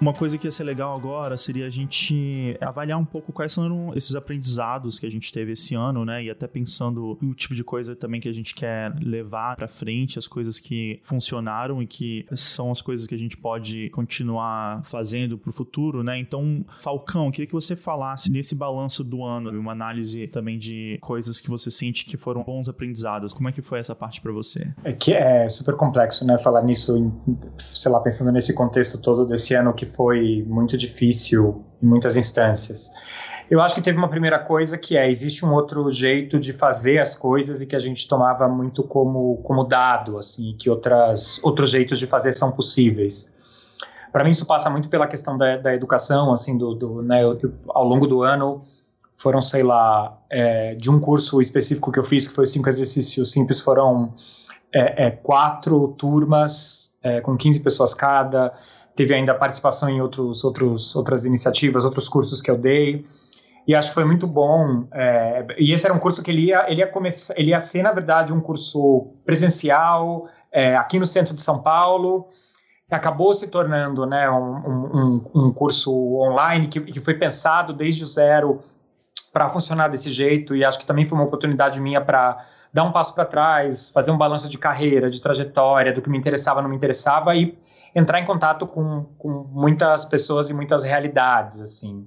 Uma coisa que ia ser legal agora seria a gente avaliar um pouco quais foram esses aprendizados que a gente teve esse ano, né? E até pensando o tipo de coisa também que a gente quer levar para frente, as coisas que funcionaram e que são as coisas que a gente pode continuar fazendo para o futuro, né? Então, Falcão, queria que você falasse nesse balanço do ano, uma análise também de coisas que você sente que foram bons aprendizados. Como é que foi essa parte para você? É que é super complexo, né? Falar nisso, sei lá, pensando nesse contexto todo desse ano que foi muito difícil em muitas instâncias. Eu acho que teve uma primeira coisa que é, existe um outro jeito de fazer as coisas e que a gente tomava muito como, como dado, assim, que outras, outros jeitos de fazer são possíveis. Para mim isso passa muito pela questão da, da educação, assim, do, do né, eu, ao longo do ano foram, sei lá, é, de um curso específico que eu fiz, que foi cinco exercícios simples, foram é, é, quatro turmas é, com 15 pessoas cada, teve ainda participação em outros, outros, outras iniciativas, outros cursos que eu dei. E acho que foi muito bom. É, e esse era um curso que ele ia, ele ia começar, ele ia ser, na verdade, um curso presencial é, aqui no centro de São Paulo. Acabou se tornando né, um, um, um curso online que, que foi pensado desde o zero para funcionar desse jeito. E acho que também foi uma oportunidade minha para dar um passo para trás, fazer um balanço de carreira, de trajetória, do que me interessava, não me interessava e entrar em contato com, com muitas pessoas e muitas realidades, assim.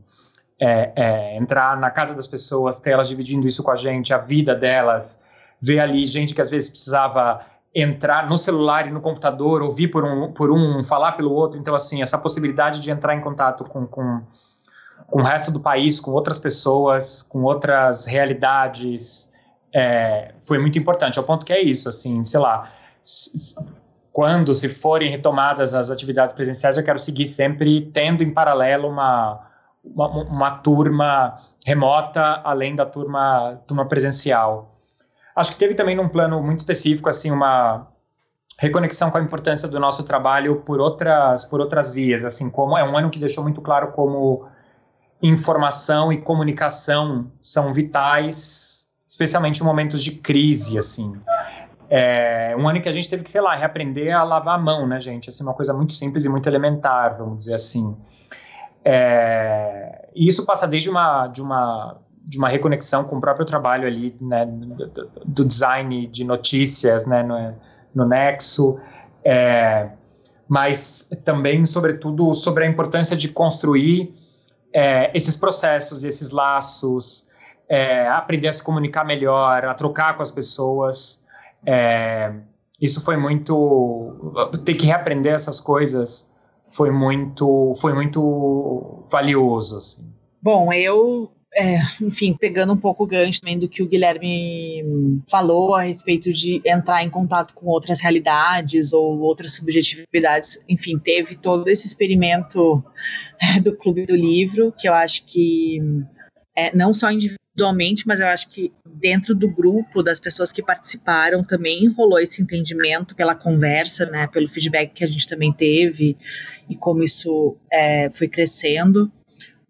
É, é, entrar na casa das pessoas, ter elas dividindo isso com a gente, a vida delas, ver ali gente que às vezes precisava entrar no celular e no computador, ouvir por um, por um falar pelo outro. Então, assim, essa possibilidade de entrar em contato com, com, com o resto do país, com outras pessoas, com outras realidades, é, foi muito importante. Ao ponto que é isso, assim, sei lá, quando, se forem retomadas as atividades presenciais, eu quero seguir sempre tendo em paralelo uma, uma, uma turma remota, além da turma, turma presencial. Acho que teve também num plano muito específico, assim, uma reconexão com a importância do nosso trabalho por outras, por outras vias, assim, como é um ano que deixou muito claro como informação e comunicação são vitais, especialmente em momentos de crise, assim. É um ano que a gente teve que, sei lá, reaprender a lavar a mão, né, gente? Assim, uma coisa muito simples e muito elementar, vamos dizer assim. É, e isso passa desde uma, de uma de uma reconexão com o próprio trabalho ali, né, do, do design de notícias, né, no, no Nexo, é, mas também, sobretudo, sobre a importância de construir é, esses processos, esses laços, é, aprender a se comunicar melhor, a trocar com as pessoas, é, isso foi muito ter que reaprender essas coisas foi muito foi muito valioso assim. Bom, eu é, enfim, pegando um pouco o gancho também do que o Guilherme falou a respeito de entrar em contato com outras realidades ou outras subjetividades, enfim, teve todo esse experimento do Clube do Livro, que eu acho que é, não só individualmente, mas eu acho que dentro do grupo das pessoas que participaram também rolou esse entendimento pela conversa, né, pelo feedback que a gente também teve e como isso é, foi crescendo.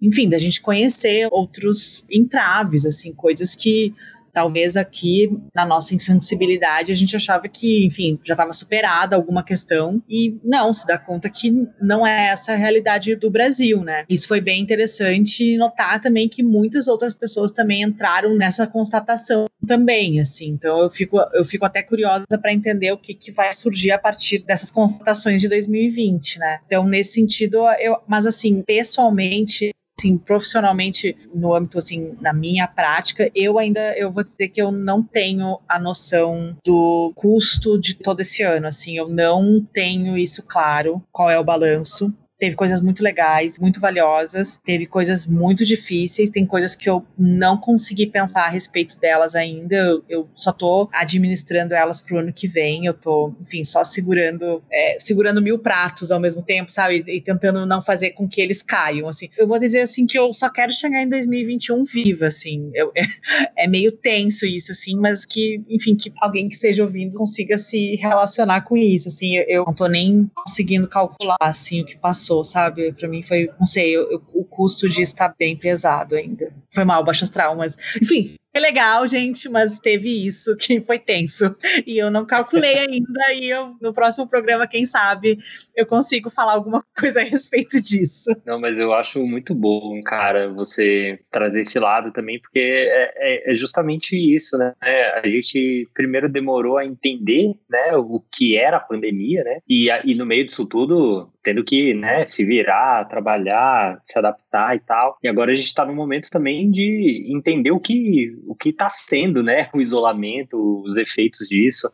Enfim, da gente conhecer outros entraves, assim, coisas que talvez aqui na nossa insensibilidade a gente achava que, enfim, já estava superada alguma questão e não, se dá conta que não é essa a realidade do Brasil, né? Isso foi bem interessante notar também que muitas outras pessoas também entraram nessa constatação também, assim. Então eu fico, eu fico até curiosa para entender o que, que vai surgir a partir dessas constatações de 2020, né? Então nesse sentido, eu, mas assim, pessoalmente assim, profissionalmente, no âmbito, assim, na minha prática, eu ainda, eu vou dizer que eu não tenho a noção do custo de todo esse ano, assim, eu não tenho isso claro, qual é o balanço. Teve coisas muito legais, muito valiosas, teve coisas muito difíceis, tem coisas que eu não consegui pensar a respeito delas ainda. Eu, eu só tô administrando elas pro ano que vem. Eu tô, enfim, só segurando, é, segurando mil pratos ao mesmo tempo, sabe? E, tentando não fazer com que eles caiam, assim. Eu vou dizer assim que eu só quero chegar em 2021 viva, assim. Eu, é, é meio tenso isso, assim, mas que, enfim, que alguém que esteja ouvindo consiga se relacionar com isso, assim. Eu, eu não tô nem conseguindo calcular, assim, o que passou, sabe? Para mim foi, não sei, eu, eu, o custo disso tá bem pesado ainda. Foi mal, baixas traumas. Enfim, é legal, gente, mas teve isso que foi tenso. E eu não calculei ainda. E eu, no próximo programa, quem sabe, eu consigo falar alguma coisa a respeito disso. Não, mas eu acho muito bom, cara, você trazer esse lado também, porque é, é, é justamente isso, né? A gente primeiro demorou a entender né, o que era a pandemia, né? E, e no meio disso tudo, tendo que né, se virar, trabalhar, se adaptar e tal. E agora a gente está no momento também de entender o que o que está sendo, né, o isolamento, os efeitos disso.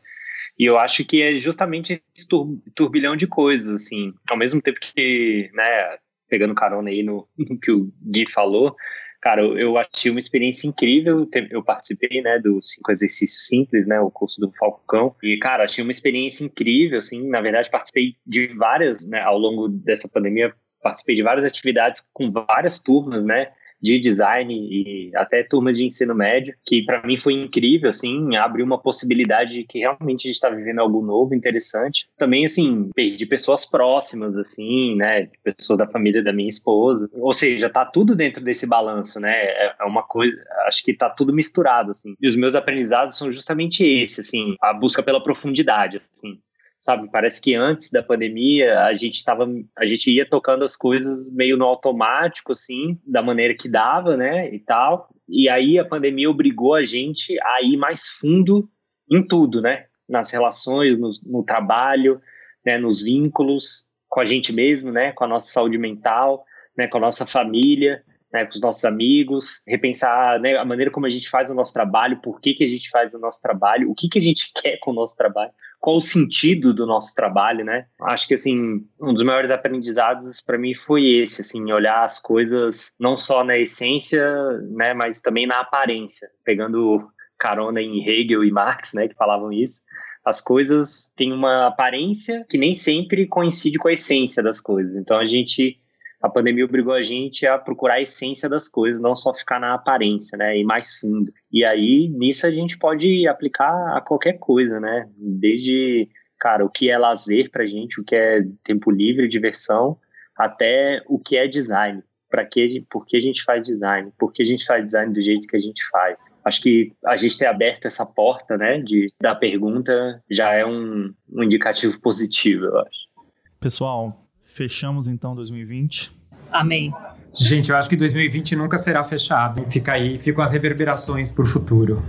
E eu acho que é justamente esse turbilhão de coisas, assim, ao mesmo tempo que, né, pegando carona aí no, no que o Gui falou, cara, eu, eu achei uma experiência incrível. Eu participei, né, do cinco exercícios simples, né, o curso do Falcão. E, cara, achei uma experiência incrível, assim. Na verdade, participei de várias, né, ao longo dessa pandemia, participei de várias atividades com várias turmas, né, de design e até turma de ensino médio, que para mim foi incrível, assim, abriu uma possibilidade de que realmente a gente está vivendo algo novo, interessante. Também, assim, perdi pessoas próximas, assim, né, pessoas da família da minha esposa. Ou seja, tá tudo dentro desse balanço, né? É, é uma coisa, acho que tá tudo misturado, assim. E os meus aprendizados são justamente esse, assim, a busca pela profundidade, assim sabe? Parece que antes da pandemia a gente estava, a gente ia tocando as coisas meio no automático, assim, da maneira que dava, né? E tal. E aí a pandemia obrigou a gente a ir mais fundo em tudo, né? Nas relações, no, no trabalho, né? Nos vínculos com a gente mesmo, né? Com a nossa saúde mental, né? Com a nossa família né, com os nossos amigos, repensar né, a maneira como a gente faz o nosso trabalho, por que, que a gente faz o nosso trabalho, o que, que a gente quer com o nosso trabalho, qual o sentido do nosso trabalho, né? Acho que, assim, um dos maiores aprendizados para mim foi esse, assim, olhar as coisas não só na essência, né, mas também na aparência, pegando carona em Hegel e Marx, né, que falavam isso, as coisas têm uma aparência que nem sempre coincide com a essência das coisas. Então a gente a pandemia obrigou a gente a procurar a essência das coisas, não só ficar na aparência, né? E mais fundo. E aí, nisso a gente pode aplicar a qualquer coisa, né? Desde, cara, o que é lazer pra gente, o que é tempo livre, diversão, até o que é design. Para que, por que a gente faz design? Por que a gente faz design do jeito que a gente faz? Acho que a gente ter aberto essa porta, né, de, da pergunta já é um, um indicativo positivo, eu acho. Pessoal, Fechamos então 2020. Amém. Gente, eu acho que 2020 nunca será fechado. Fica aí, ficam as reverberações para o futuro.